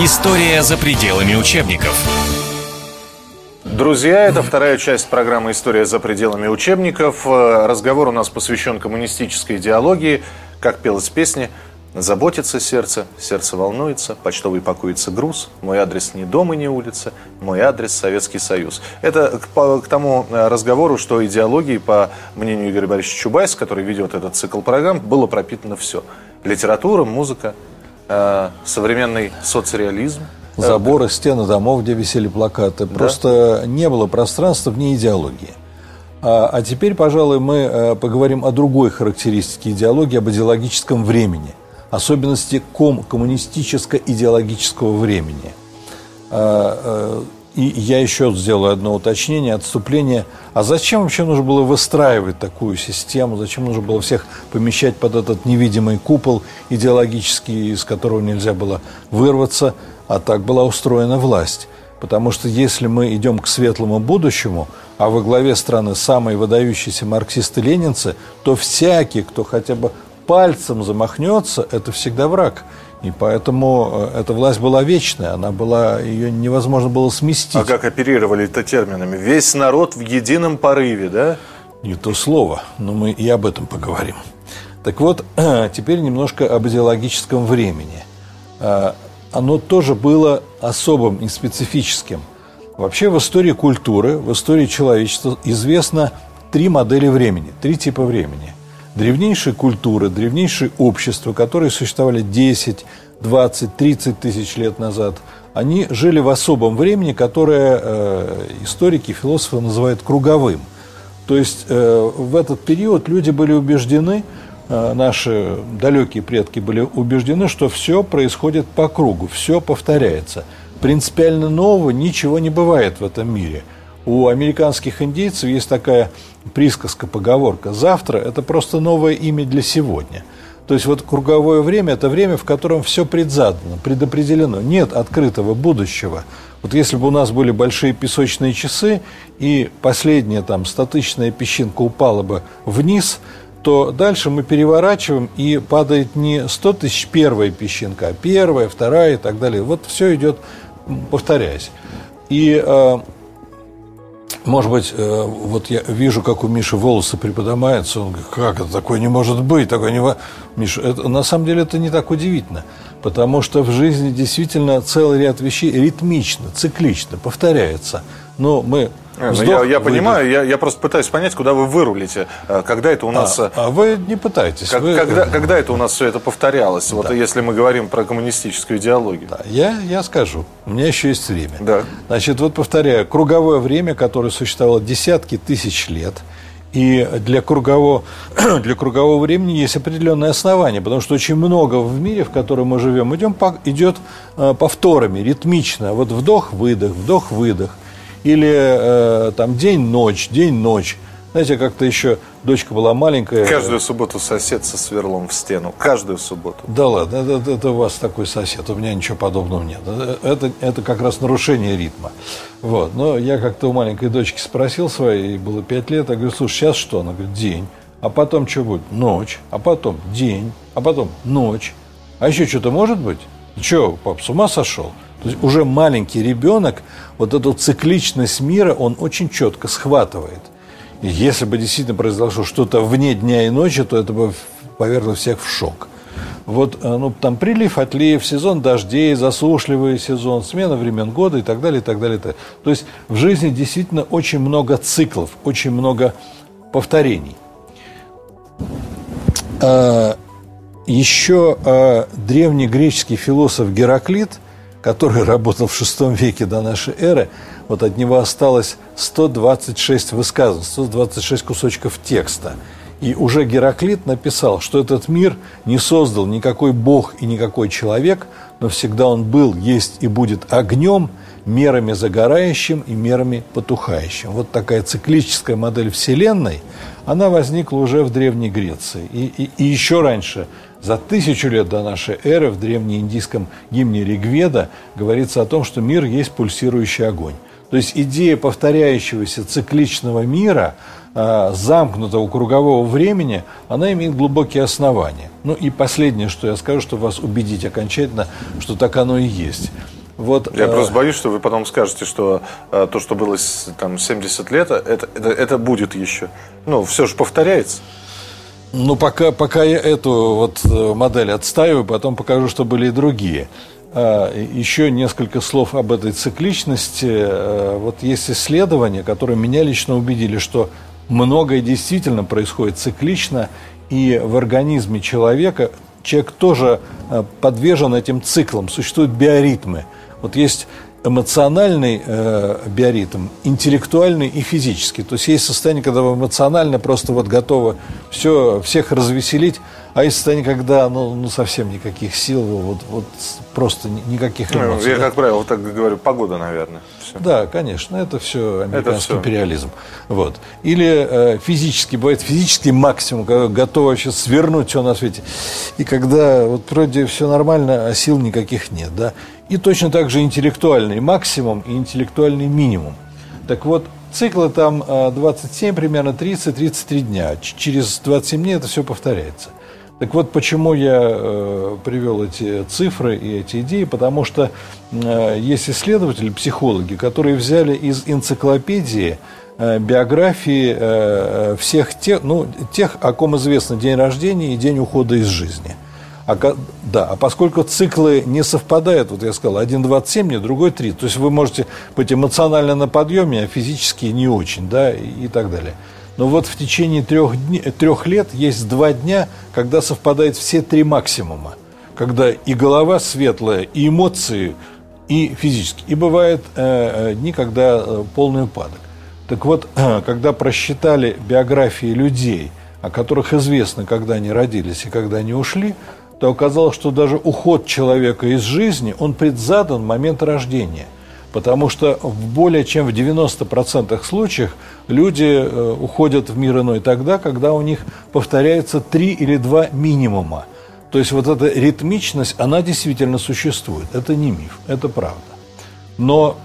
История за пределами учебников. Друзья, это вторая часть программы «История за пределами учебников». Э, разговор у нас посвящен коммунистической идеологии, как пелась песня Заботится сердце, сердце волнуется, почтовый пакуется груз, мой адрес не дом и не улица, мой адрес Советский Союз. Это к, по, к тому э, разговору, что идеологией, по мнению Игоря Борисовича Чубайса, который ведет этот цикл программ, было пропитано все. Литература, музыка, э, современный соцреализм. Заборы, стены домов, где висели плакаты. Да? Просто не было пространства вне идеологии. А, а теперь, пожалуй, мы э, поговорим о другой характеристике идеологии, об идеологическом времени – особенности ком коммунистическо-идеологического времени. И я еще сделаю одно уточнение, отступление. А зачем вообще нужно было выстраивать такую систему? Зачем нужно было всех помещать под этот невидимый купол идеологический, из которого нельзя было вырваться? А так была устроена власть. Потому что если мы идем к светлому будущему, а во главе страны самые выдающиеся марксисты-ленинцы, то всякий, кто хотя бы пальцем замахнется, это всегда враг. И поэтому э, эта власть была вечная, она была, ее невозможно было сместить. А как оперировали это терминами? Весь народ в едином порыве, да? Не то слово, но мы и об этом поговорим. Так вот, теперь немножко об идеологическом времени. Э, оно тоже было особым и специфическим. Вообще в истории культуры, в истории человечества известно три модели времени, три типа времени древнейшие культуры, древнейшие общества, которые существовали 10, 20, 30 тысяч лет назад, они жили в особом времени, которое э, историки, философы называют круговым. То есть э, в этот период люди были убеждены, э, наши далекие предки были убеждены, что все происходит по кругу, все повторяется. Принципиально нового ничего не бывает в этом мире – у американских индейцев есть такая присказка, поговорка. Завтра – это просто новое имя для сегодня. То есть вот круговое время – это время, в котором все предзадано, предопределено. Нет открытого будущего. Вот если бы у нас были большие песочные часы, и последняя там статичная песчинка упала бы вниз, то дальше мы переворачиваем, и падает не 100 тысяч первая песчинка, а первая, вторая и так далее. Вот все идет, повторяясь. И э, может быть, э, вот я вижу, как у Миши волосы приподнимаются, он говорит, как это такое не может быть, такое не... Миша, это, на самом деле это не так удивительно, потому что в жизни действительно целый ряд вещей ритмично, циклично повторяется. Но мы ну, Вздох, я, я понимаю, я, я просто пытаюсь понять, куда вы вырулите. Э, когда это у нас... А, а вы не пытаетесь. Как, вы... Когда, когда это у нас все это повторялось? Да. Вот если мы говорим про коммунистическую идеологию. Да, я, я скажу. У меня еще есть время. Да. Значит, вот повторяю. Круговое время, которое существовало десятки тысяч лет, и для кругового, для кругового времени есть определенные основания, потому что очень много в мире, в котором мы живем, идем идет э, повторами, ритмично. Вот вдох-выдох, вдох-выдох – или э, там день-ночь, день-ночь. Знаете, как-то еще дочка была маленькая. Каждую субботу сосед со сверлом в стену. Каждую субботу. Да ладно, это, это у вас такой сосед. У меня ничего подобного нет. Это, это как раз нарушение ритма. Вот. Но я как-то у маленькой дочки спросил своей, ей было пять лет, я говорю, слушай, сейчас что? Она говорит, день. А потом что будет? Ночь. А потом день. А потом ночь. А еще что-то может быть? Че, пап, с ума сошел? То есть уже маленький ребенок вот эту цикличность мира он очень четко схватывает. И если бы действительно произошло что-то вне дня и ночи, то это бы повергло всех в шок. Вот э, ну, там прилив, отлив, сезон дождей, засушливый сезон, смена времен года и так далее, и так далее. И так. То есть в жизни действительно очень много циклов, очень много повторений. А, еще а, древний греческий философ Гераклит – который работал в VI веке до нашей эры, вот от него осталось 126 высказываний, 126 кусочков текста. И уже Гераклит написал, что этот мир не создал никакой бог и никакой человек, но всегда он был, есть и будет огнем, мерами загорающим и мерами потухающим. Вот такая циклическая модель Вселенной, она возникла уже в Древней Греции. И, и, и еще раньше – за тысячу лет до нашей эры в древнеиндийском гимне Ригведа говорится о том, что мир есть пульсирующий огонь. То есть идея повторяющегося цикличного мира, э, замкнутого кругового времени, она имеет глубокие основания. Ну и последнее, что я скажу, чтобы вас убедить окончательно, что так оно и есть. Вот, Я э... просто боюсь, что вы потом скажете, что э, то, что было там 70 лет, это, это, это будет еще. Ну, все же повторяется. Ну, пока, пока я эту вот э, модель отстаиваю, потом покажу, что были и другие. А, еще несколько слов об этой цикличности. Э, вот есть исследования, которые меня лично убедили, что многое действительно происходит циклично, и в организме человека человек тоже э, подвержен этим циклам. Существуют биоритмы – вот есть эмоциональный э, биоритм, интеллектуальный и физический. То есть есть состояние, когда вы эмоционально просто вот готовы все, всех развеселить, а есть состояние, когда ну, ну совсем никаких сил, вот, вот просто никаких ну, эмоций. Ну, я, как правило, вот так говорю, погода, наверное. Все. Да, конечно, это все американский это все. империализм. Вот. Или э, физически, бывает физический максимум, когда готов вообще свернуть все на свете. И когда вот вроде все нормально, а сил никаких нет, да. И точно так же интеллектуальный максимум и интеллектуальный минимум. Так вот, циклы там 27 э, примерно, 30-33 дня. Через 27 дней это все повторяется. Так вот, почему я э, привел эти цифры и эти идеи, потому что э, есть исследователи, психологи, которые взяли из энциклопедии э, биографии э, всех тех, ну, тех, о ком известно день рождения и день ухода из жизни – а, да, а поскольку циклы не совпадают, вот я сказал, один 27 дней, другой 3, то есть вы можете быть эмоционально на подъеме, а физически не очень, да, и, и так далее. Но вот в течение трех, дней, трех лет есть два дня, когда совпадают все три максимума. Когда и голова светлая, и эмоции, и физически. И бывают э, э дни, когда э, полный упадок. Так вот, когда просчитали биографии людей, о которых известно, когда они родились и когда они ушли, то оказалось, что даже уход человека из жизни, он предзадан в момент рождения. Потому что в более чем в 90% случаев люди э, уходят в мир иной тогда, когда у них повторяется три или два минимума. То есть вот эта ритмичность, она действительно существует. Это не миф, это правда. Но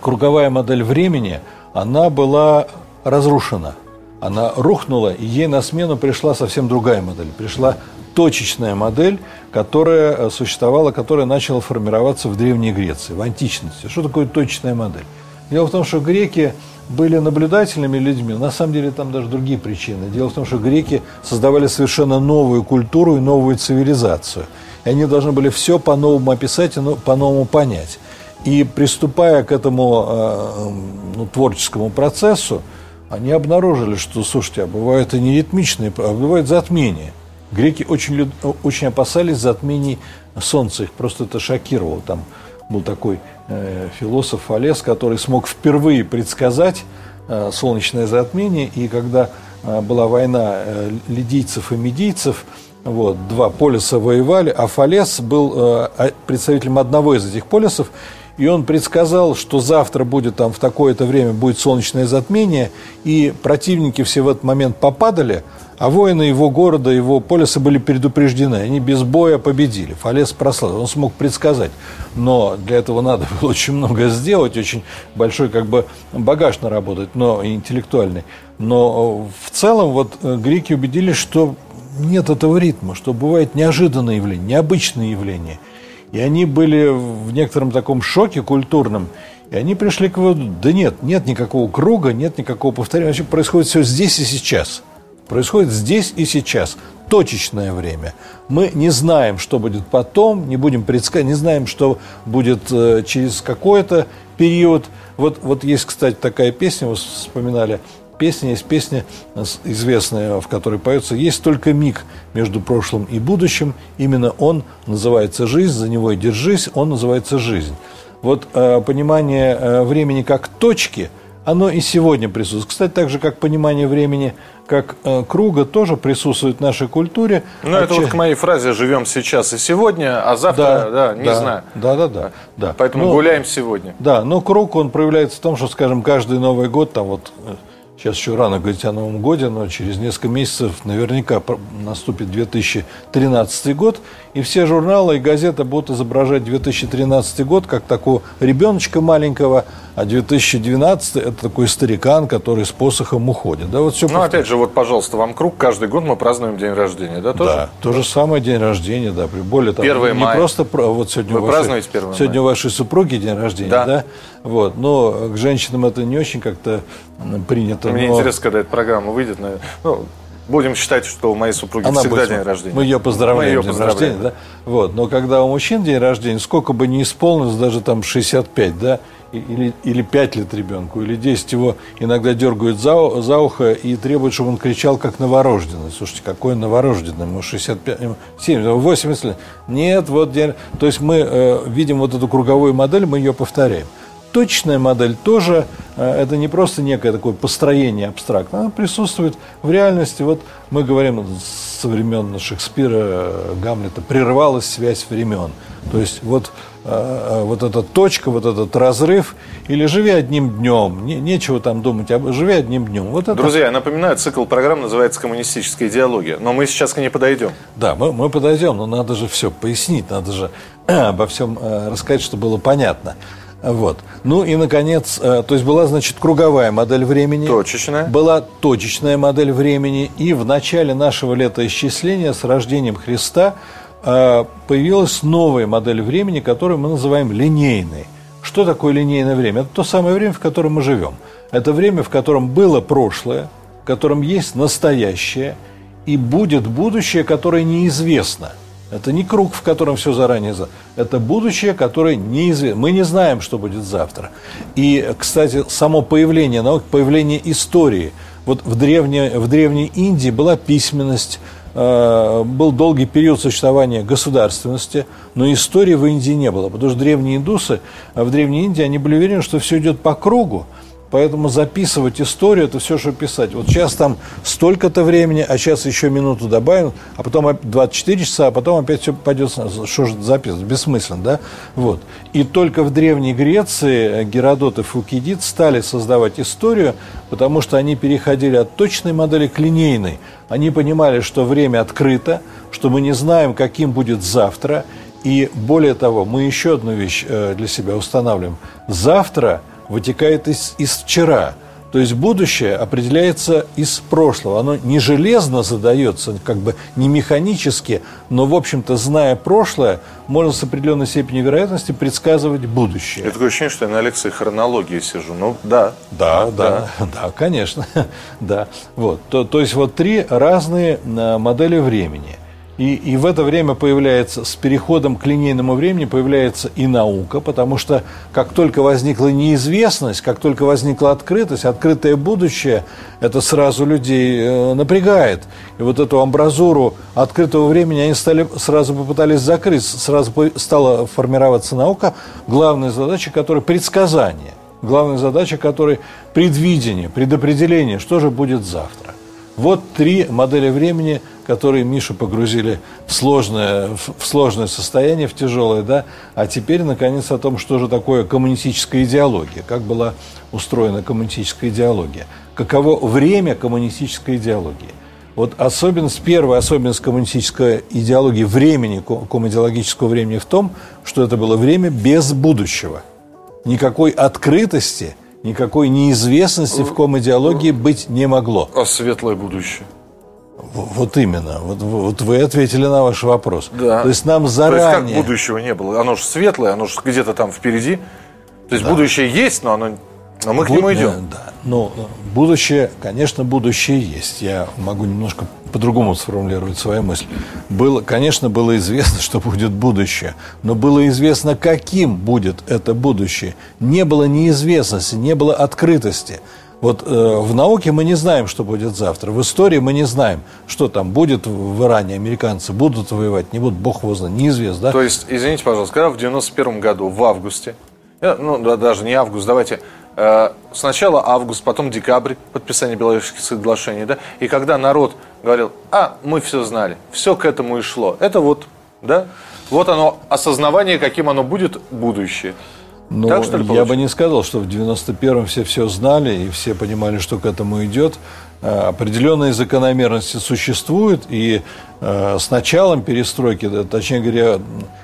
круговая модель времени, она была разрушена. Она рухнула, и ей на смену пришла совсем другая модель. Пришла точечная модель, которая э, существовала, которая начала формироваться в Древней Греции, в античности. Что такое точечная модель? Дело в том, что греки были наблюдательными людьми, на самом деле там даже другие причины. Дело в том, что греки создавали совершенно новую культуру и новую цивилизацию. И они должны были все по-новому описать и ну, по-новому понять. И приступая к этому э, ну, творческому процессу, они обнаружили, что, слушайте, а бывают и не ритмичные, а бывают затмения – Греки очень, очень опасались затмений Солнца, их просто это шокировало. Там был такой э, философ Фалес, который смог впервые предсказать э, солнечное затмение, и когда э, была война э, лидийцев и медийцев, вот, два полюса воевали, а Фалес был э, представителем одного из этих полюсов, и он предсказал, что завтра будет там в такое-то время будет солнечное затмение, и противники все в этот момент попадали – а воины его города, его полиса были предупреждены. Они без боя победили. Фалес прославил. Он смог предсказать. Но для этого надо было очень много сделать, очень большой как бы багаж наработать, но интеллектуальный. Но в целом вот э, греки убедились, что нет этого ритма, что бывает неожиданные явления, необычные явления. И они были в некотором таком шоке культурном. И они пришли к выводу, да нет, нет никакого круга, нет никакого повторения. Вообще происходит все здесь и сейчас – происходит здесь и сейчас, точечное время. Мы не знаем, что будет потом, не будем предсказать, не знаем, что будет э, через какой-то период. Вот, вот есть, кстати, такая песня, вы вспоминали, песня, есть песня известная, в которой поется «Есть только миг между прошлым и будущим, именно он называется жизнь, за него и держись, он называется жизнь». Вот э, понимание э, времени как точки – оно и сегодня присутствует. Кстати, так же, как понимание времени как э, круга тоже присутствует в нашей культуре. Ну, это вот к моей фразе «живем сейчас и сегодня», а завтра, да, да не да, знаю. Да, да, да. да. Поэтому ну, гуляем сегодня. Да, но круг, он проявляется в том, что, скажем, каждый Новый год, там вот Сейчас еще рано говорить о Новом годе, но через несколько месяцев наверняка наступит 2013 год, и все журналы и газеты будут изображать 2013 год как такого ребеночка маленького, а 2012 это такой старикан, который с посохом уходит. Да, вот все ну, опять же, вот, пожалуйста, вам круг, каждый год мы празднуем день рождения, да, тоже? Да, то же самое день рождения, да. Более того, 1 не просто вот сегодня Вы вашей, празднуете 1 Сегодня у вашей супруги день рождения, да. да? Вот, но к женщинам это не очень как-то принято. Мне но... интересно, когда эта программа выйдет, ну, Будем считать, что у моей супруги Она всегда будет, день рождения. Мы ее поздравляем мы ее день рождения, да? Вот. Но когда у мужчин день рождения, сколько бы ни исполнилось, даже там 65, да, или, или 5 лет ребенку, или 10 его иногда дергают за, за ухо и требуют, чтобы он кричал как новорожденный. Слушайте, какой новорожденный? Ему 65, 70, 80 лет. Нет, вот день... То есть мы э, видим вот эту круговую модель, мы ее повторяем точная модель тоже, э, это не просто некое такое построение абстрактное, она присутствует в реальности. Вот мы говорим со времен Шекспира, Гамлета, прервалась связь времен. То есть вот, э, э, вот эта точка, вот этот разрыв, или живи одним днем, не, нечего там думать, а живи одним днем. Вот это... Друзья, я напоминаю, цикл программ называется «Коммунистическая идеология», но мы сейчас к ней подойдем. Да, мы, мы подойдем, но надо же все пояснить, надо же обо всем рассказать, чтобы было понятно. Вот. Ну и, наконец, э, то есть была, значит, круговая модель времени. Точечная. Была точечная модель времени. И в начале нашего летоисчисления с рождением Христа э, появилась новая модель времени, которую мы называем линейной. Что такое линейное время? Это то самое время, в котором мы живем. Это время, в котором было прошлое, в котором есть настоящее и будет будущее, которое неизвестно – это не круг, в котором все заранее. За... Это будущее, которое неизвестно. Мы не знаем, что будет завтра. И, кстати, само появление наук, появление истории. Вот в древней, в древней Индии была письменность, э, был долгий период существования государственности, но истории в Индии не было. Потому что древние индусы в Древней Индии, они были уверены, что все идет по кругу, Поэтому записывать историю – это все, что писать. Вот сейчас там столько-то времени, а сейчас еще минуту добавим, а потом 24 часа, а потом опять все пойдет, что же записывать, бессмысленно, да? Вот. И только в Древней Греции Геродот и Фукидид стали создавать историю, потому что они переходили от точной модели к линейной. Они понимали, что время открыто, что мы не знаем, каким будет завтра, и более того, мы еще одну вещь э, для себя устанавливаем. Завтра – вытекает из, из вчера. То есть будущее определяется из прошлого. Оно не железно задается, как бы не механически, но, в общем-то, зная прошлое, можно с определенной степенью вероятности предсказывать будущее. Я такое ощущение, что я на лекции хронологии сижу. Ну, да. Да, да, да, да конечно. да. Вот. То, то есть вот три разные э, модели времени – и, и в это время появляется, с переходом к линейному времени появляется и наука, потому что как только возникла неизвестность, как только возникла открытость, открытое будущее, это сразу людей э, напрягает. И вот эту амбразуру открытого времени они стали, сразу попытались закрыть, сразу стала формироваться наука, главная задача которой предсказание, главная задача которой предвидение, предопределение, что же будет завтра. Вот три модели времени – которые Мишу погрузили в сложное, в сложное состояние, в тяжелое, да, а теперь, наконец, о том, что же такое коммунистическая идеология, как была устроена коммунистическая идеология, каково время коммунистической идеологии. Вот особенность, первая особенность коммунистической идеологии времени, комидеологического времени в том, что это было время без будущего. Никакой открытости, никакой неизвестности в комидеологии быть не могло. А светлое будущее? Вот именно. Вот, вот вы ответили на ваш вопрос. Да. То есть нам заранее... То есть как будущего не было? Оно же светлое, оно же где-то там впереди. То есть да. будущее есть, но оно но мы к нему идем. Да. Ну, будущее, конечно, будущее есть. Я могу немножко по-другому сформулировать свою мысль. Было, конечно, было известно, что будет будущее, но было известно, каким будет это будущее. Не было неизвестности, не было открытости. Вот э, в науке мы не знаем, что будет завтра. В истории мы не знаем, что там будет в Иране. Американцы будут воевать, не будут, бог его знает, неизвестно. Да? То есть, извините, пожалуйста, когда в 91 году, в августе, э, ну, да, даже не август, давайте, э, сначала август, потом декабрь, подписание Беловежских соглашений, да, и когда народ говорил, а, мы все знали, все к этому и шло, это вот, да, вот оно, осознавание, каким оно будет будущее. Ну, так, что ли, я бы не сказал, что в 91-м все все знали и все понимали, что к этому идет. Э, определенные закономерности существуют, и э, с началом перестройки, точнее говоря,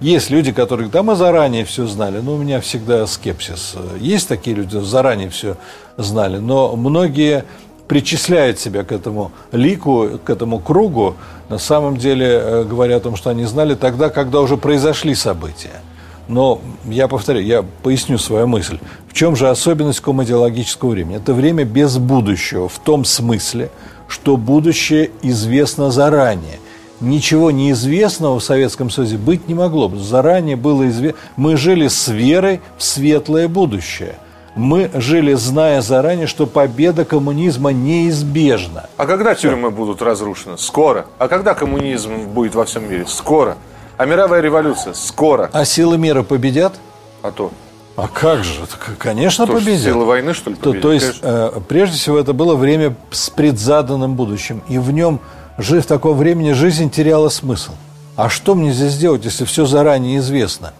есть люди, которые, да, мы заранее все знали, но у меня всегда скепсис. Есть такие люди, заранее все знали, но многие причисляют себя к этому лику, к этому кругу, на самом деле э, говоря о том, что они знали тогда, когда уже произошли события. Но я повторю, я поясню свою мысль. В чем же особенность комодиологического времени? Это время без будущего, в том смысле, что будущее известно заранее. Ничего неизвестного в Советском Союзе быть не могло. Заранее было известно. Мы жили с верой в светлое будущее. Мы жили, зная заранее, что победа коммунизма неизбежна. А когда тюрьмы будут разрушены? Скоро. А когда коммунизм будет во всем мире? Скоро. А мировая революция скоро. А силы мира победят? А то. А как же? Конечно, Что, победят. Силы войны, что ли, то, победят? то есть, э, прежде всего, это было время с предзаданным будущим. И в нем, жив в таком времени, жизнь теряла смысл. А что мне здесь делать, если все заранее известно?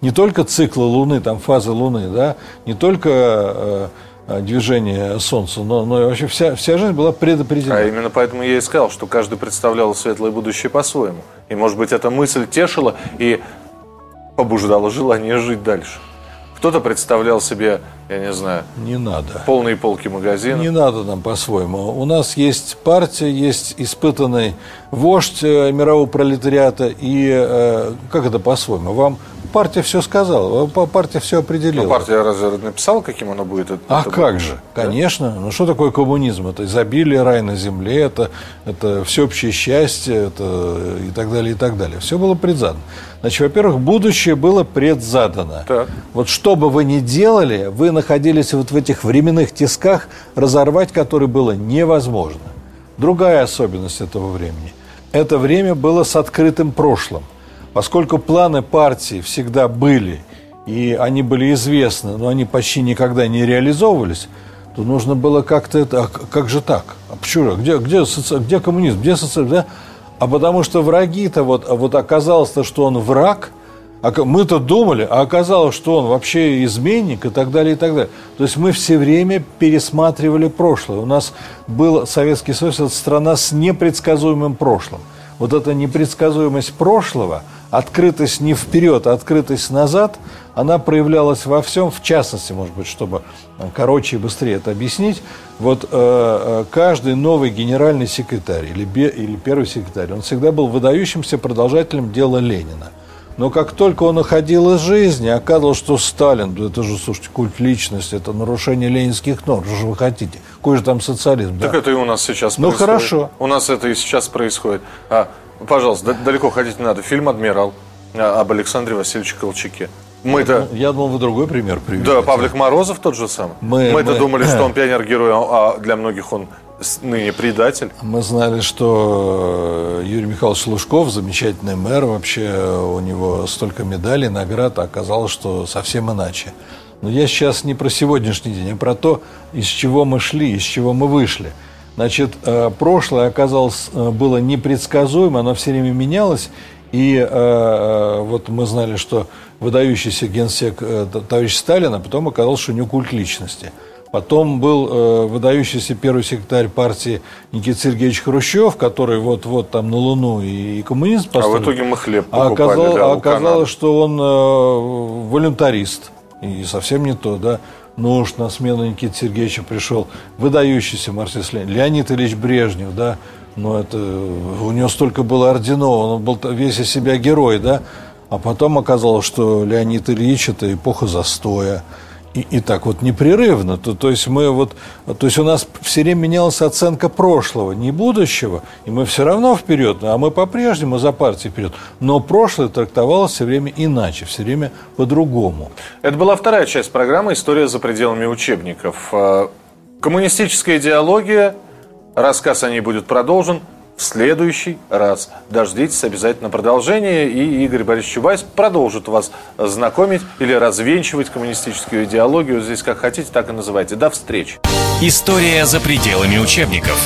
Не только циклы Луны, там фазы Луны, да, не только э движение Солнца, но, но вообще вся, вся жизнь была предопределена. А именно поэтому я и сказал, что каждый представлял светлое будущее по-своему. И, может быть, эта мысль тешила и побуждала желание жить дальше. Кто-то представлял себе, я не знаю, не надо. полные полки магазина. Не надо нам по-своему. У нас есть партия, есть испытанный вождь э, мирового пролетариата. И э, как это по-своему? Вам партия все сказала, партия все определила. Но партия разве написала, каким оно будет? Это, а это как будет? же? Конечно. Ну что такое коммунизм? Это изобилие, рай на земле, это, это всеобщее счастье, это и так далее, и так далее. Все было предзадано. Значит, во-первых, будущее было предзадано. Так. Вот что бы вы ни делали, вы находились вот в этих временных тисках, разорвать которые было невозможно. Другая особенность этого времени. Это время было с открытым прошлым. Поскольку планы партии всегда были, и они были известны, но они почти никогда не реализовывались, то нужно было как-то это... А как же так? А почему? Где, где, соци... где коммунизм? Где социализм? Да? А потому что враги-то, вот, вот оказалось-то, что он враг, а мы-то думали, а оказалось, что он вообще изменник и так далее, и так далее. То есть мы все время пересматривали прошлое. У нас был Советский Союз, это страна с непредсказуемым прошлым. Вот эта непредсказуемость прошлого – открытость не вперед, а открытость назад, она проявлялась во всем, в частности, может быть, чтобы короче и быстрее это объяснить, вот э, э, каждый новый генеральный секретарь или, или первый секретарь, он всегда был выдающимся продолжателем дела Ленина. Но как только он уходил из жизни, оказалось, что Сталин, да это же, слушайте, культ личности, это нарушение ленинских норм, что же вы хотите? Какой же там социализм? Так да? это и у нас сейчас ну, происходит. хорошо. У нас это и сейчас происходит. А Пожалуйста, далеко ходить не надо. Фильм «Адмирал» а, об Александре Васильевиче Колчаке. Мы-то... Я думал, вы другой пример приведете. Да, Павлик Морозов тот же самый. Мы, Мы-то мы... думали, что он пионер-герой, а для многих он ныне предатель. Мы знали, что Юрий Михайлович Лужков, замечательный мэр, вообще у него столько медалей, наград, а оказалось, что совсем иначе. Но я сейчас не про сегодняшний день, а про то, из чего мы шли, из чего мы вышли – Значит, э, прошлое оказалось, э, было непредсказуемо, оно все время менялось. И э, вот мы знали, что выдающийся генсек товарищ Сталин, а потом оказалось, что у него культ личности. Потом был выдающийся первый секретарь партии Никита Сергеевич Хрущев, который вот-вот там на Луну и, и коммунизм поставил. А в итоге мы хлеб а покупали, а оказалось, да, оказалось что он э, волюнтарист. И совсем не то, да. Ну уж на смену Никиты Сергеевича пришел выдающийся марксист Ленин, Леонид Ильич Брежнев, да, но это, у него столько было орденов, он был весь из себя герой, да, а потом оказалось, что Леонид Ильич – это эпоха застоя, и, и так вот непрерывно. То, то есть мы вот, то есть у нас все время менялась оценка прошлого, не будущего, и мы все равно вперед, а мы по-прежнему за партией вперед. Но прошлое трактовалось все время иначе, все время по-другому. Это была вторая часть программы «История за пределами учебников». Э, коммунистическая идеология, рассказ о ней будет продолжен в следующий раз. Дождитесь обязательно продолжения, и Игорь Борисович Чубайс продолжит вас знакомить или развенчивать коммунистическую идеологию. Здесь как хотите, так и называйте. До встречи. История за пределами учебников.